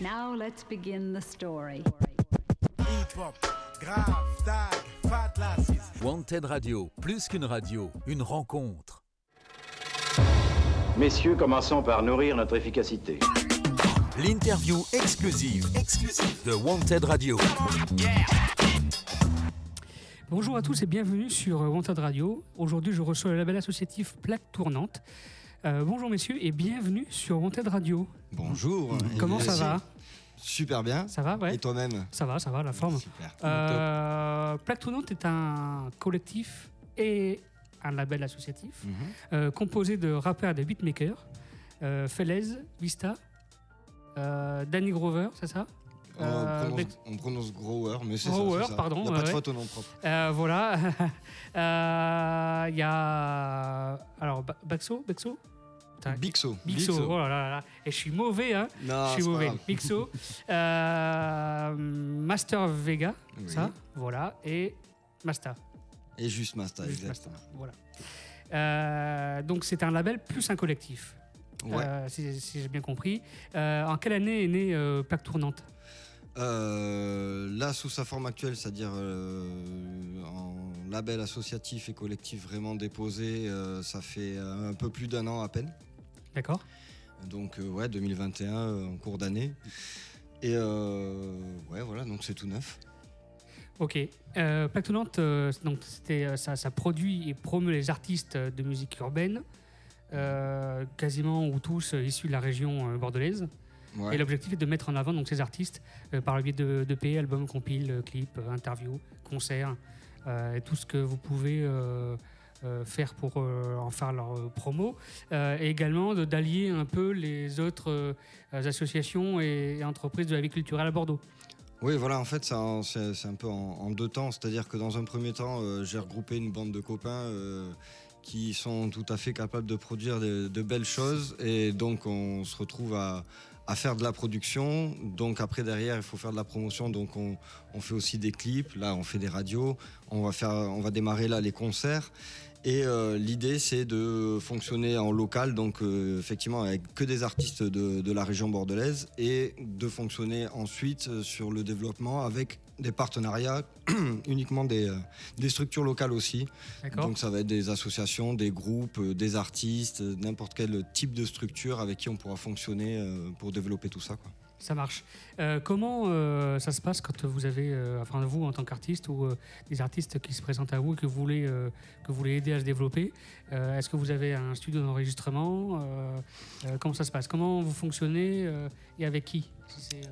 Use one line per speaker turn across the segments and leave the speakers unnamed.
Now let's begin the story.
Hip-hop, grave, tag, fat lasses.
Wanted Radio, plus qu'une radio, une rencontre.
Messieurs, commençons par nourrir notre efficacité.
L'interview exclusive, exclusive de Wanted Radio.
Bonjour à tous et bienvenue sur euh, Wanted Radio. Aujourd'hui, je reçois le label associatif Plaque Tournante. Euh, bonjour messieurs et bienvenue sur Wanted Radio.
Bonjour.
Comment ça va?
Super bien.
Ça va, ouais
Et toi-même?
Ça va, ça va, la forme.
Super.
Euh, est un collectif et un label associatif
Mhm.
euh, composé de rappeurs et de beatmakers. Euh, Felez, Vista, euh, Danny Grover, c'est ça?
On,
Euh,
prononce,
Bex-
on prononce grower, mais c'est
Grower,
ça. ça.
pardon,
Il n'y a pas de faute au nom propre.
Euh, voilà. Euh, Il y a. Alors, Ba- Baxo Baxo.
Bixo.
Bixo, oh là là là. Et je suis mauvais, hein
Non,
Je suis
c'est pas
mauvais.
grave.
Bixo. Euh, Master Vega,
Oui.
ça, voilà. Et Masta.
Et juste Master,
Juste
exactement.
Masta, Voilà. Euh, donc, c'est un label plus un collectif,
Ouais.
euh, si, si j'ai bien compris. En quelle année est née Plaque Tournante?
Euh, là, sous sa forme actuelle, c'est-à-dire euh, en label associatif et collectif vraiment déposé, euh, ça fait un peu plus d'un an à peine.
D'accord
Donc, ouais, 2021 euh, en cours d'année. Et ouais, voilà, donc c'est tout neuf.
Ok. Euh, Tournante, donc c'était, ça, ça produit et promeut les artistes de musique urbaine, quasiment ou tous issus de la région bordelaise.
Ouais.
Et l'objectif est de mettre en avant donc, ces artistes euh, par le biais de, de P, albums, compiles, euh, clips, euh, interviews, concerts, et tout ce que vous pouvez faire pour en faire leur promo. Et également d'allier un peu les autres associations et, et entreprises de la vie culturelle à Bordeaux.
Oui, voilà, en fait, c'est un, peu en, en deux temps. C'est-à-dire que dans un premier temps, euh, j'ai regroupé une bande de copains euh, qui sont tout à fait capables de produire de, de belles choses. Et donc, on se retrouve à, à faire de la production. Donc, après, derrière, il faut faire de la promotion. Donc, on, on fait aussi des clips. Là, on fait des radios. On va, faire, on va démarrer là les concerts. Et euh, l'idée, c'est de fonctionner en local, donc euh, effectivement avec que des artistes de, de la région bordelaise, et de fonctionner ensuite euh, sur le développement avec des partenariats, uniquement des, euh, des structures locales aussi. Donc ça va être des associations, des groupes, euh, des artistes, euh, n'importe quel type de structure avec qui on pourra fonctionner pour développer tout ça. Quoi.
Ça marche. Euh, comment euh, ça se passe quand vous avez, euh, enfin vous en tant qu'artiste ou des artistes qui se présentent à vous et que vous voulez, que vous voulez aider à se développer Est-ce que vous avez un studio d'enregistrement Comment ça se passe? Comment vous fonctionnez et avec qui?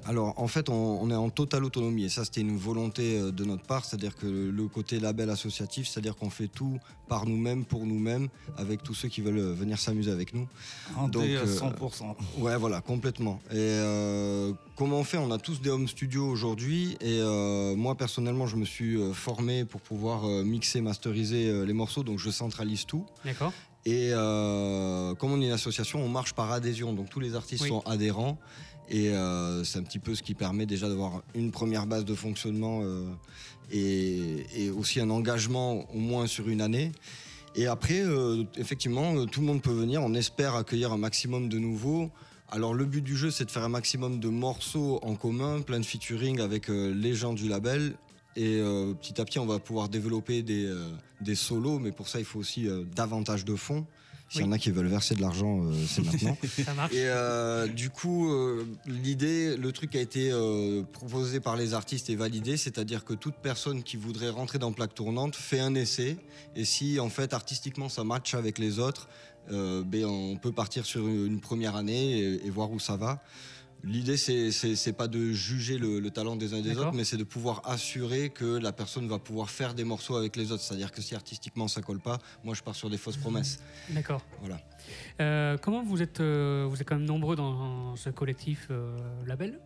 Alors en fait, on, on est en totale autonomie et ça c'était une volonté euh, de notre part, c'est-à-dire que le, côté label associatif, c'est-à-dire qu'on fait tout par nous-mêmes, pour nous-mêmes, avec tous ceux qui veulent euh, venir s'amuser avec nous.
En
Donc,
D à
euh,
100%.
Ouais, voilà, complètement. Et euh, comment on fait? On a tous des home studios aujourd'hui et euh, moi personnellement, je me suis euh, formé pour pouvoir euh, mixer, masteriser les morceaux, donc je centralise tout.
D'accord.
Et euh, comme on est une association, on marche par adhésion. Donc tous les artistes
Oui.
sont adhérents. Et euh, c'est un petit peu ce qui permet déjà d'avoir une première base de fonctionnement et, et aussi un engagement au moins sur une année. Et après, euh, effectivement, tout le monde peut venir. On espère accueillir un maximum de nouveaux. Alors le but du jeu, c'est de faire un maximum de morceaux en commun, plein de featuring avec euh, les gens du label. Et euh, petit à petit, on va pouvoir développer des, euh, des solos, mais pour ça, il faut aussi davantage de fonds. S'il y en a qui veulent verser de l'argent, euh, c'est maintenant.
Ça marche.
Et euh, du coup, euh, l'idée, le truc a été euh, proposé par les artistes et validé, c'est-à-dire que toute personne qui voudrait rentrer dans plaque tournante fait un essai. Et si en fait artistiquement ça match avec les autres, euh, ben, on peut partir sur une première année et, et voir où ça va. L'idée, c'est pas de juger le, le talent des uns et des autres, mais c'est de pouvoir assurer que la personne va pouvoir faire des morceaux avec les autres. C'est-à-dire que si artistiquement ça colle pas, moi je pars sur des fausses promesses.
D'accord.
Voilà.
Euh, comment vous êtes, euh, vous êtes quand même nombreux dans ce collectif euh, label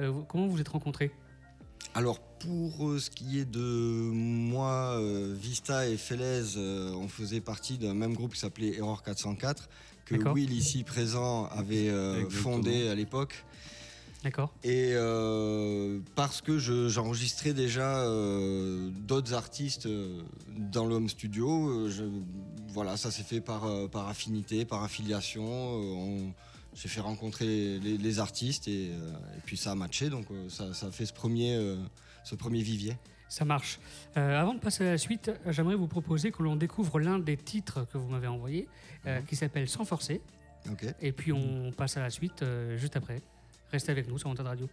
Euh, vous- Comment vous êtes rencontrés?
Alors pour ce qui est de moi, Vista et Felez, euh, on faisait partie d'un même groupe qui s'appelait Error 404, que. Will ici présent avait euh, fondé à l'époque.
D'accord.
Et euh, parce que je- j'enregistrais déjà euh, d'autres artistes dans le home studio, je- voilà, ça s'est fait par, par affinité, par affiliation. on- j'ai fait rencontrer les, artistes et, et puis ça a matché, donc ça, ça a fait ce premier, ce premier vivier.
Ça marche. Euh, avant de passer à la suite, j'aimerais vous proposer que l'on découvre l'un des titres que vous m'avez envoyé, euh, qui s'appelle Sans forcer. Et puis on passe à la suite euh, juste après. Restez avec nous sur Antenne Radio.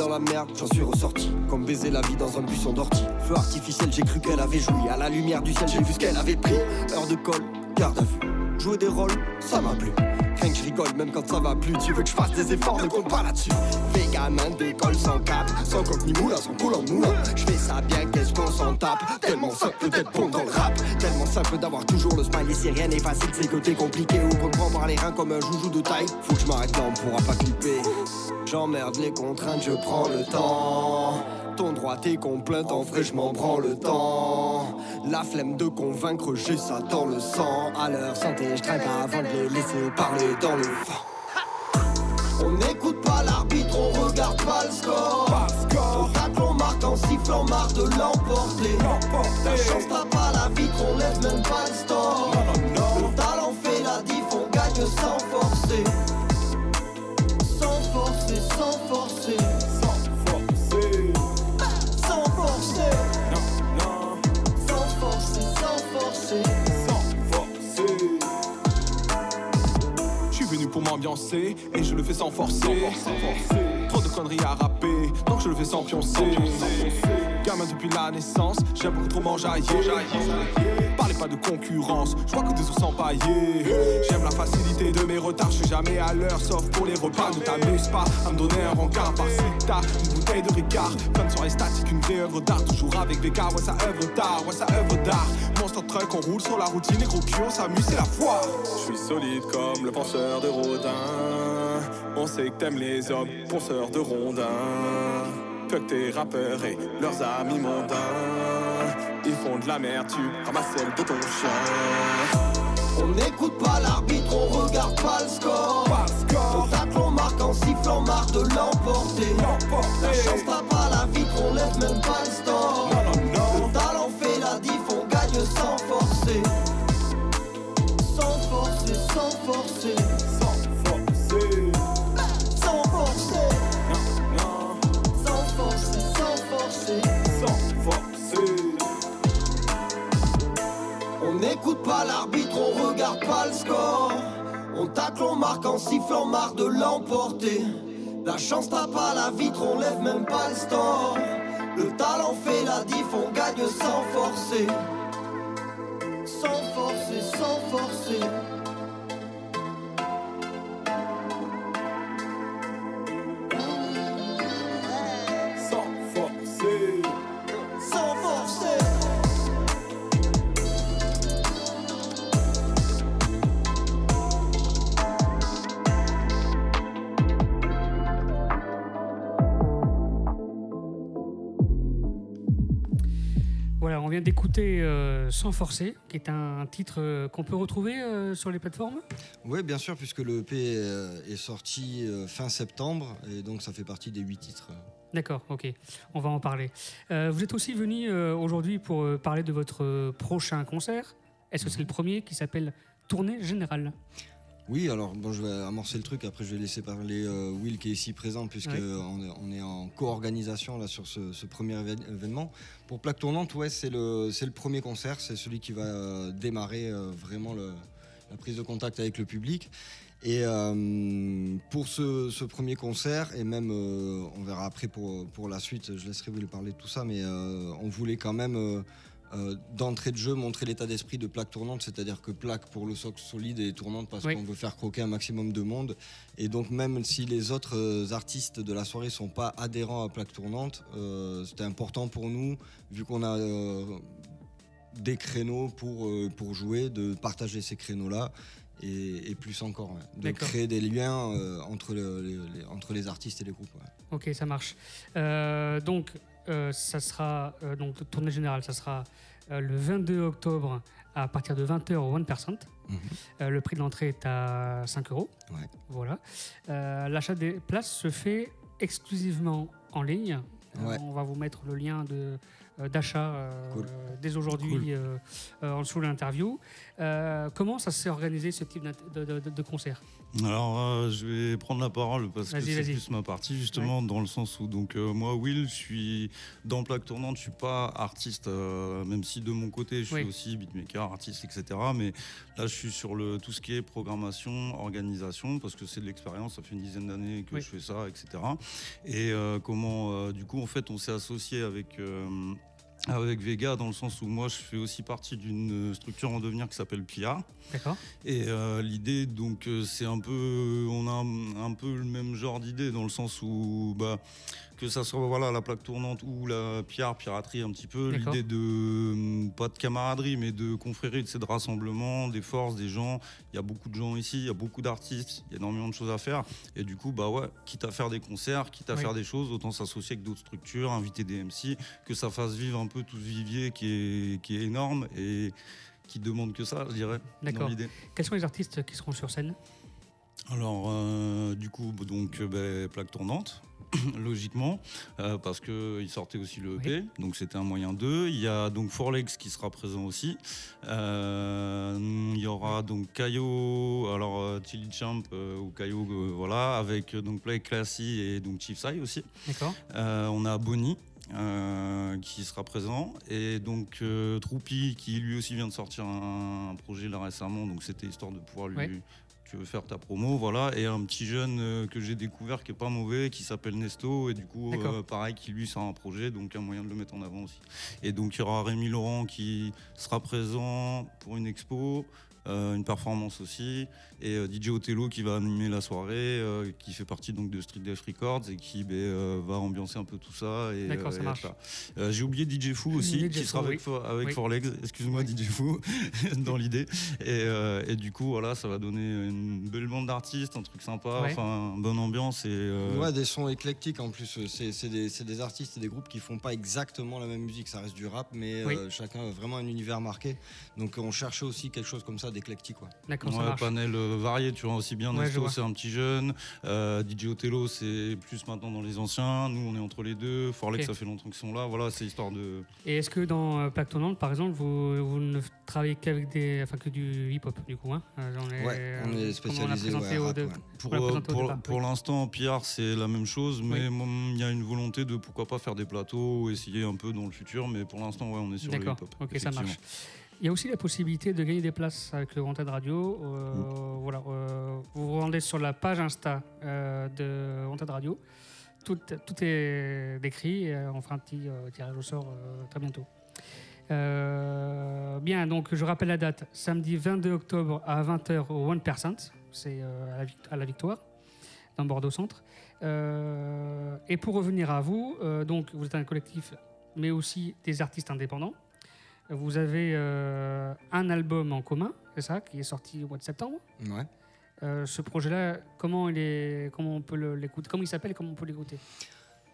Dans la merde, j'en suis ressorti. Comme baiser la vie dans un buisson d'ortie. Feu artificiel, j'ai cru qu'elle avait joui. À la lumière du ciel, j'ai vu ce qu'elle avait pris. Heure de colle, garde à vue. Jouer des rôles, ça m'a plu. Rien que je rigole, même quand ça va plus. Tu veux que je fasse des efforts, ne compte pas là-dessus. Vegan, un d'école sans cap. Sans coque ni moulin, sans coule en moulin. Je fais ça bien, qu'est-ce qu'on s'en tape? Tellement simple d'être bon dans le rap. Tellement simple d'avoir toujours le smile. Et si rien n'est facile, c'est côté compliqué. Ou reprendre par les reins comme un joujou de taille. Faut que je m'arrête là, on pourra pas clipper. J'emmerde les contraintes, je prends le temps. Ton droit, tes complaintes, en vrai, je m'en prends le temps. La flemme de convaincre, j'ai ça dans le sang. À leur santé, je trinque avant de les laisser parler dans le vent. On n'écoute pas l'arbitre, on regarde pas le score. Tacle, on marque en sifflant, marre de l'emporter. La chance t'as pas la vitre, on lève même pas le store. Le talent fait la diff, on gagne sans
venu pour m'ambiancer et je le fais sans forcer. Trop de conneries à rapper, donc je le fais sans pioncer. Gamin depuis la naissance, j'aime beaucoup trop m'enjailler. Parlez pas de concurrence, je vois que des ours empaillés. J'aime la facilité de mes retards, je suis jamais à l'heure, sauf pour les repas. Ne t'amuse pas à me donner un rencard par si t'as bouteille de Ricard. Plein de soirées statiques, une vraie œuvre d'art, toujours avec VK, ouais, ça œuvre d'art, ouais, ça œuvre d'art. Monster truck, on roule sur la routine, et gros cul, on s'amuse, c'est la foi. Je suis solide comme le penseur de Rodin. On sait que t'aimes les hommes, penseurs de rondins. Fuck tes rappeurs et leurs amis mondains. Ils font de la merde, tu ramasses celle de ton chien.
On n'écoute pas l'arbitre, on regarde pas le score. En sifflant, marre de l'emporter. La chance t'as pas la vitre, on lève même pas le store. Le talent fait la diff, on gagne sans forcer. Sans forcer, sans forcer. Sans forcer. Sans forcer. Sans forcer, sans forcer. Sans forcer. On n'écoute pas l'arbitre, on regarde pas le score. Tacle, on marque en sifflant, marre de l'emporter. La chance t'as pas la vitre, on lève même pas le store. Le talent fait la diff, on gagne sans forcer. Sans forcer, sans forcer.
Vient d'écouter euh, Sans forcer, qui est un titre euh, qu'on peut retrouver euh, sur les plateformes?
Oui, bien sûr, puisque le EP euh, est sorti fin septembre, et donc ça fait partie des huit titres.
D'accord, ok, on va en parler. Vous êtes aussi venu aujourd'hui pour parler de votre prochain concert. Est-ce que c'est le premier qui s'appelle Tournée Générale?
Oui, alors bon, je vais amorcer le truc, après je vais laisser parler euh, Will qui est ici présent, puisque
Ouais.
on, est, on est en co-organisation là, sur ce, ce premier évén- événement. Pour Plaque Tournante, ouais, c'est le, premier concert, c'est celui qui va euh, démarrer euh, vraiment le- la prise de contact avec le public. Et euh, pour ce, ce premier concert, et même euh, on verra après pour, pour la suite, je laisserai Will parler de tout ça, mais euh, on voulait quand même euh, d'entrée de jeu montrer l'état d'esprit de plaque tournante, c'est-à-dire que plaque pour le socle solide et tournante parce
Oui.
qu'on veut faire croquer un maximum de monde. Et donc même si les autres euh, artistes de la soirée sont pas adhérents à plaque tournante, euh, c'était important pour nous, vu qu'on a euh, des créneaux pour, pour jouer, de partager ces créneaux-là. Et, et plus encore, ouais. de créer des liens euh, entre, le- les, les- entre les artistes et les groupes. ouais.
Ok, ça marche. Euh, donc, euh, ça sera euh, donc le tournée générale, ça sera euh, le 22 octobre à partir de 20h au One Percent. Euh, le prix de l'entrée est à 5 euros.
Ouais.
Voilà. Euh, L'achat des places se fait exclusivement en ligne.
Ouais.
on va vous mettre le lien de d'achat euh,
Cool.
dès aujourd'hui
Cool.
euh, euh, en dessous de l'interview. Euh, comment ça s'est organisé ce type de, de- de- de concert?
Alors, euh, je vais prendre la parole parce que c'est plus ma partie, justement, dans le sens où, donc, euh, moi, Will, je suis dans plaque tournante, je suis pas artiste, euh, même si de mon côté, je
Oui.
suis aussi beatmaker, artiste, etc. Mais là, je suis sur le, tout ce qui est programmation, organisation, parce que c'est de l'expérience, ça fait une dizaine d'années que
Oui.
je fais ça, etc. Et euh, comment, euh, du coup, en fait, on s'est associé avec. euh, avec Vega, dans le sens où moi je fais aussi partie d'une structure en devenir qui s'appelle PIA.
D'accord
Et euh, l'idée, donc, euh, c'est un peu, on a un, un peu le même genre d'idée dans le sens où, bah, que ça soit voilà la plaque tournante ou la pierre, piraterie un petit peu, l'idée de euh, pas de camaraderie, mais de confrérie, de de rassemblement, des forces, des gens. Il y a beaucoup de gens ici, il y a beaucoup d'artistes, il y a énormément de choses à faire. Et du coup, bah ouais, quitte à faire des concerts, quitte à
Oui.
faire des choses, autant s'associer avec d'autres structures, inviter des MC, que ça fasse vivre un peu tout ce vivier qui est, qui est énorme et qui demande que ça, je dirais.
D'accord. Quels sont les artistes qui seront sur scène?
Alors, euh, du coup, donc, euh, ben, plaque tournante, logiquement, euh, parce qu'il sortait aussi le EP, donc c'était un moyen d'eux. Il y a donc Forlex qui sera présent aussi. Euh, il y aura donc Caillot, alors Chili Champ ou euh, voilà, avec donc Play Classy et donc Chief Sai aussi.
D'accord
on a Bonnie euh, qui sera présent. Et donc euh, Troupi qui lui aussi vient de sortir un, un projet là récemment donc c'était histoire de pouvoir lui tu veux faire ta promo voilà. Et un petit jeune euh, que j'ai découvert qui est pas mauvais qui s'appelle Nesto et du coup euh, pareil qui lui sort un projet donc un moyen de le mettre en avant aussi. Et donc il y aura Rémi Laurent qui sera présent pour une expo une performance aussi et euh, DJ Othello qui va animer la soirée euh, qui fait partie donc de Street Def Records et qui ben, euh, va ambiancer un peu tout ça et,
D'accord, ça
et
marche.
Euh, j'ai oublié DJ Fou aussi
DJ
qui
Fou,
sera avec,
oui.
Avec
Oui.
Forlegs excuse-moi DJ Fou dans l'idée et, euh, et du coup voilà ça va donner une belle bande d'artistes un truc sympa
Ouais.
enfin bonne ambiance et euh,
Ouais, des sons éclectiques en plus. C'est c'est des, c'est des artistes et des groupes qui font pas exactement la même musique. Ça reste du rap, mais
Oui.
euh, chacun a vraiment un univers marqué. Donc on cherchait aussi quelque chose comme ça d'éclectique. quoi.
D'accord, ça
Ouais,
marche.
panel euh, varié, tu vois, aussi bien
Ouais,
Nesto, c'est un petit jeune, euh, DJ Othello, c'est plus maintenant dans les anciens, nous on est entre les deux, Forlex, ça fait longtemps qu'ils sont là, voilà, c'est histoire de...
Et est-ce que dans euh, Tournante, par exemple, vous, vous ne travaillez qu'avec des, enfin, que du hip-hop, du coup hein on est,
Ouais, on est
on
spécialisé,
au
rap.
Pour,
on
euh, pour,
départ,
pour
oui.
l'instant, Pierre, c'est la même chose, mais
Oui.
il y a une volonté de pourquoi pas faire des plateaux, essayer un peu dans le futur, mais pour l'instant, ouais, on est sur le
D'accord,
hip-hop.
ok, ça marche. Il y a aussi la possibilité de gagner des places avec le Wanted Radio. Euh,
Mm.
Voilà, euh, vous vous rendez sur la page Insta euh, de Wanted Radio. Tout, tout est décrit. et, on fera un petit tirage au sort très bientôt. Bien, donc je rappelle la date. Samedi 22 octobre à 20h au 1%. C'est à, la Vic- à la Victoire, dans Bordeaux Centre. Euh, et pour revenir à vous, euh, donc vous êtes un collectif, mais aussi des artistes indépendants. Vous avez euh, un album en commun, c'est ça, qui est sorti au mois de septembre?
Ouais.
Euh, ce projet-là, comment, il est, comment on peut l'écouter? Comment il s'appelle et comment on peut l'écouter?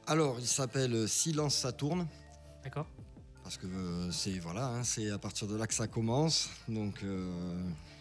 Alors, il s'appelle euh, Silence Saturne.
D'accord
Parce que euh, c'est voilà, hein, c'est à partir de là que ça commence. Donc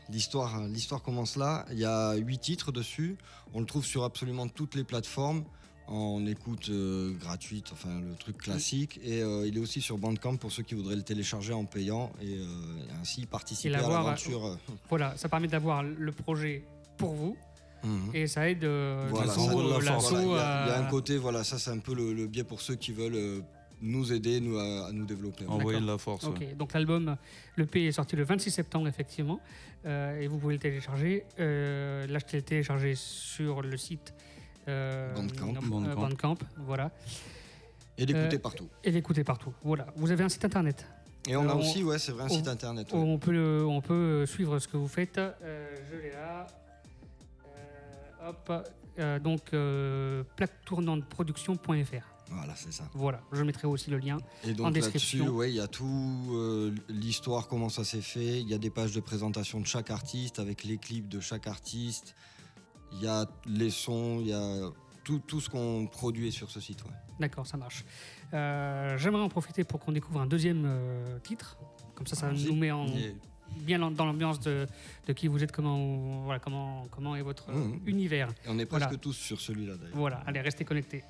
l'histoire, l'histoire commence là. Il y a huit titres dessus. On le trouve sur absolument toutes les plateformes en écoute euh, gratuite, enfin le truc classique. Et euh, il est aussi sur Bandcamp pour ceux qui voudraient le télécharger en payant et, euh, et ainsi participer à l'aventure. euh,
Voilà, ça permet d'avoir le projet pour vous
mhm.
et ça aide euh,
Voilà, ça-
la
Voilà, il y a- il y, a
à-
un côté, voilà, ça c'est un peu le, le biais pour ceux qui veulent euh, nous aider, nous, à, à nous développer.
Envoyer de la force.
Ok,
ouais.
donc l'album, le P est sorti le 26 septembre, effectivement, euh, et vous pouvez le télécharger. Euh, L'acheter et le télécharger sur le site euh,
Bandcamp.
euh,
Bandcamp.
Bandcamp, voilà.
Et d'écouter
Euh,
partout.
Et l'écouter partout. Voilà. Vous avez un site internet.
Et on a aussi, ouais, c'est vrai, un
on-
site internet. ouais.
on, peut, on peut suivre ce que vous faites. Euh, je l'ai là. Euh, hop. Euh, donc, euh, plaquetournanteproduction.fr.
Voilà, c'est ça.
Voilà, je mettrai aussi le lien.
Et
En
donc là-dessus,
description.
ouais, il y a tout euh, l'histoire, comment ça s'est fait. Il y a des pages de présentation de chaque artiste avec les clips de chaque artiste. Il y a les sons, il y a tout, tout ce qu'on produit sur ce site. ouais.
D'accord, ça marche. Euh, J'aimerais en profiter pour qu'on découvre un deuxième euh, titre. Comme ça, ça nous met en, bien dans l'ambiance de, de qui vous êtes, comment, voilà, comment, comment est votre euh,
Mhm.
univers.
Et on est presque
Voilà.
tous sur celui-là d'ailleurs.
Voilà, allez, restez connectés.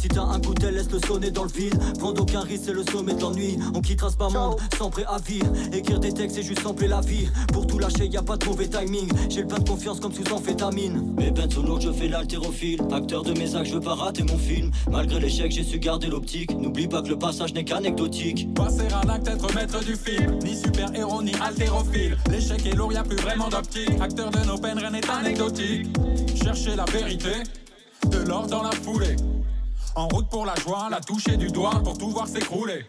Si t'as un coup d'elle, laisse le sonner dans le vide. Prendre aucun risque, c'est le sommet de l'ennui. On quittera ce bas monde sans préavis. Écrire des textes, c'est juste sampler la vie. Pour tout lâcher, y a pas de mauvais timing. J'ai le plein de confiance comme sous amphétamine. Mes peines sont lourdes, je fais l'haltérophile. Acteur de mes actes, je veux pas rater mon film. Malgré l'échec, j'ai su garder l'optique. N'oublie pas que le passage n'est qu'anecdotique.
Passer un acte, être maître du film. Ni super-héros, ni haltérophile. L'échec est lourd, y a plus vraiment d'optique. Acteur de nos peines, rien n'est anecdotique. Chercher la vérité, de l'or dans la foulée. En route pour la joie, la toucher du doigt pour tout voir s'écrouler.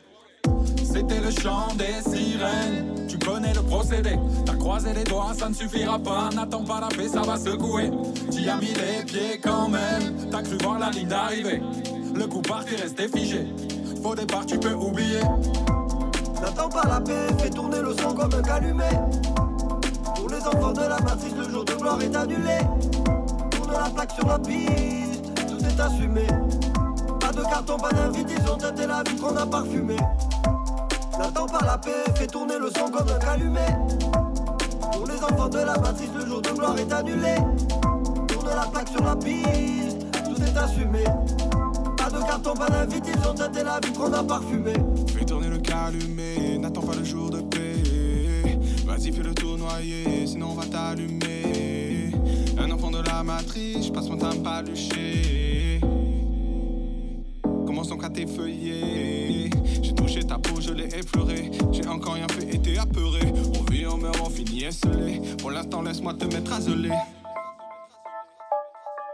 C'était le chant des sirènes. Tu connais le procédé. T'as croisé les doigts, ça ne suffira pas. N'attends pas la paix, ça va secouer. T'y as mis les pieds quand même. T'as cru voir la ligne d'arrivée. Le coup parti resté figé. Faux départ, tu peux oublier.
N'attends pas la paix, fais tourner le son comme un calumet. Pour les enfants de la matrice, le jour de gloire est annulé. Tourne la plaque sur la piste, tout est assumé. Carton, pas d'invite, ils ont teinté la vie qu'on a parfumé. N'attends pas la paix, fais tourner le son comme un calumet. Pour les enfants de la matrice, le jour de gloire est annulé. Tourne la plaque sur la piste, tout est assumé. Pas de carton, pas d'invite, ils ont teinté la vie qu'on a parfumé.
Fais tourner le calumet, n'attends pas le jour de paix. Vas-y, fais le tournoyer, sinon on va t'allumer. Un enfant de la matrice, passe mon temps à me palucher. Commence donc à t'effeuiller. J'ai touché ta peau, je l'ai effleuré. J'ai encore rien fait, été apeuré. On vit, on meurt, on finit esselé. Pour l'instant, laisse-moi te mettre à geler.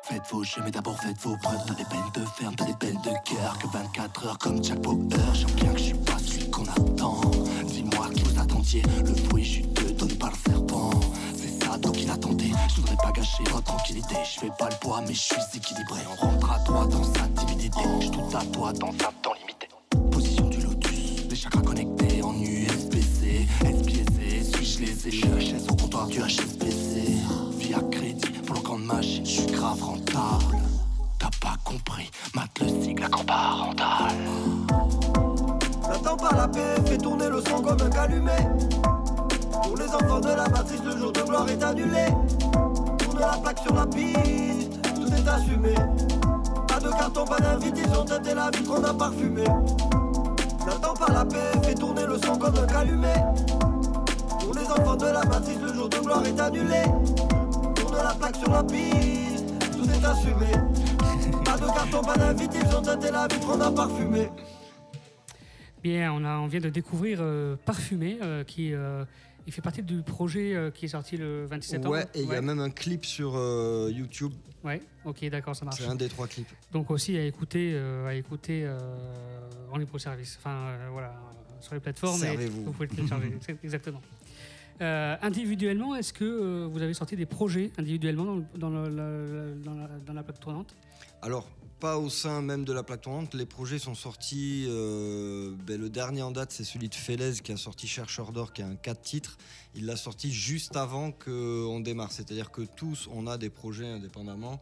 Faites vos jeux, mais d'abord faites vos preuves. T'as des peines de ferme, t'as des peines de cœur. Que 24 heures comme Jack Bauer. J'aime bien que je suis pas celui qu'on attend. Dis-moi qui vous attendiez. Le fruit juteux donné par le serpent. Donc il a. Je voudrais pas gâcher votre tranquillité. Je fais pas le poids, mais je suis équilibré. On rentre à toi dans sa timidité. Je tout à toi dans un temps limité. Position du lotus. Les chakras connectés en USB-C. SPC, suis-je suis HS au comptoir du HSBC. Via crédit camp de machine, je suis grave rentable. T'as pas compris, mate le sigle à camp parental.
N'attends pas la paix, fais tourner le son comme un calumet. Pour les enfants de la matrice, le jour de gloire est annulé. Tourne la plaque sur la piste, tout est assumé. Pas de carton, pas d'invite, ils ont teinté la vie qu'on a parfumé. N'attends pas la paix, fais tourner le son comme un calumet. Pour les enfants de la matrice, le jour de gloire est annulé. Tourne la plaque sur la piste, tout est assumé. Pas de carton, pas d'invite, ils ont teinté la vie qu'on a parfumé.
Bien, on, a, on vient de découvrir euh, Parfumé, euh, qui euh, il fait partie du projet euh, qui est sorti le 26 septembre.
Ouais, et il y a même un clip sur euh, YouTube.
Ouais, ok, d'accord, ça marche.
C'est un des trois clips.
Donc aussi à écouter, euh, à écouter euh, en libre service. Enfin, voilà, sur les plateformes.
Servez-vous.
Vous pouvez le télécharger, exactement. Individuellement, est-ce que vous avez sorti des projets individuellement dans, le- dans, le- la, dans la- dans la plaque tournante?
Alors, pas au sein même de la plaque tournante. Les projets sont sortis. euh, ben, le dernier en date, c'est celui de Félez qui a sorti Chercheur d'or, qui a un 4 titres. Il l'a sorti juste avant qu'on démarre. C'est-à-dire que tous, on a des projets indépendamment,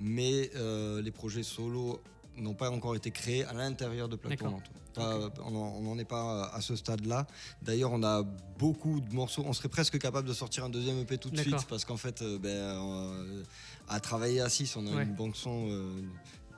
mais euh, les projets solo n'ont pas encore été créés à l'intérieur de tournante. Pas- On n'en est pas à ce stade-là. D'ailleurs, on a beaucoup de morceaux. On serait presque capable de sortir un deuxième EP tout de suite parce qu'en fait, euh, ben, euh, à travailler à 6, on a
Ouais.
une banque son.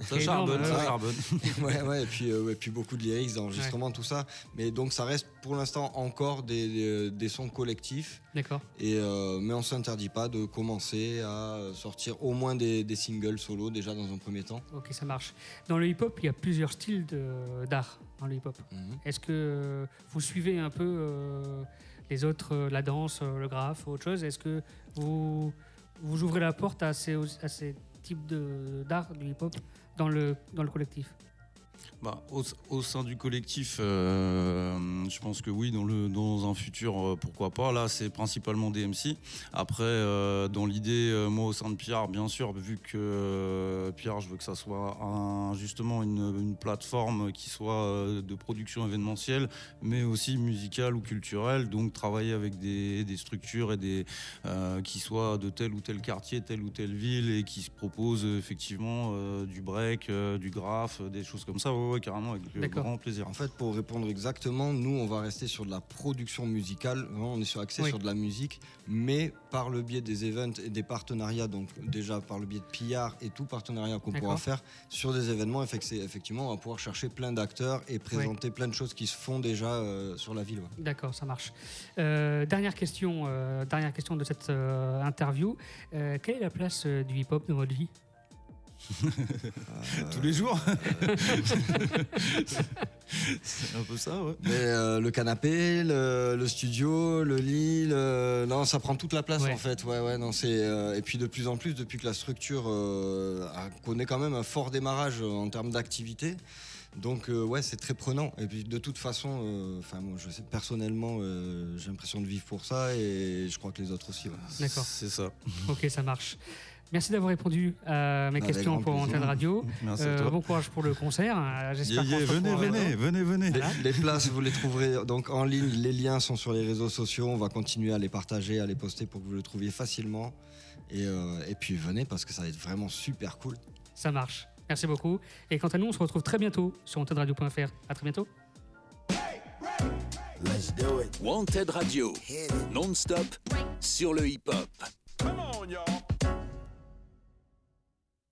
Euh,
Ça charbonne, ça charbonne.
ouais, ouais, et puis, euh, et puis beaucoup de lyrics, d'enregistrement, tout ça. Mais donc ça reste pour l'instant encore des, des, des sons collectifs.
D'accord.
Et, euh, mais on s'interdit pas de commencer à sortir au moins des, des singles solo déjà dans un premier temps.
Ok, ça marche. Dans le hip-hop, il y a plusieurs styles d'art dans le hip-hop.
Mhm.
Est-ce que vous suivez un peu euh, les autres, la danse, le graphe, autre chose? Est-ce que vous, vous ouvrez la porte à ces, à ces types de- d'art du hip-hop dans le, dans le collectif
Bah, au, sein du collectif, euh, je pense que oui, dans, un futur, euh, pourquoi pas. Là, c'est principalement des MC. Après, euh, dans l'idée, moi, au sein de Pierre, bien sûr, vu que Pierre, je veux que ça soit justement une, plateforme qui soit de production événementielle, mais aussi musicale ou culturelle. Donc, travailler avec des, structures et des, qui soient de tel ou tel quartier, telle ou telle ville et qui se proposent effectivement du break, du graphe, des choses comme ça. Ouais, ouais, carrément, avec euh, grand plaisir.
En fait, pour répondre exactement, nous, on va rester sur de la production musicale. Vraiment, on est sur axé
Oui.
sur de la musique, mais par le biais des events et des partenariats, donc déjà par le biais de PR et tout partenariat qu'on pourra faire sur des événements, effect- effectivement, on va pouvoir chercher plein d'acteurs et présenter plein de choses qui se font déjà euh, sur la ville. ouais.
D'accord, ça marche. Euh, dernière question, euh, dernière question de cette euh, interview. Euh, quelle est la place euh, du hip-hop dans votre vie?
Tous les jours C'est un peu ça, ouais.
Mais, euh, le canapé, le, le studio, le lit, le- non, ça prend toute la place
Ouais.
en fait. Ouais, ouais, non, c'est euh, et puis de plus en plus depuis que la structure euh, a- connaît quand même un fort démarrage euh, en termes d'activité. Donc euh, ouais, c'est très prenant. Et puis de toute façon, euh, enfin moi je sais personnellement, euh, j'ai l'impression de vivre pour ça et je crois que les autres aussi. ouais.
D'accord.
C'est ça.
Ok, ça marche. Merci d'avoir répondu à mes
Avec
questions pour. Antenne Radio.
Merci à
Euh,
toi.
bon courage pour le concert. Euh, J'espère
Yeah, yeah,
qu'on se
venez, venez, venez, venez.
Voilà.
Les places, vous les trouverez donc en ligne. Les liens sont sur les réseaux sociaux. On va continuer à les partager, à les poster pour que vous le trouviez facilement. Et, euh, et puis venez parce que ça va être vraiment super cool.
Ça marche. Merci beaucoup. Et quant à nous, on se retrouve très bientôt sur antenradio.fr. À très bientôt.
Wanted Radio, non-stop sur le hip-hop.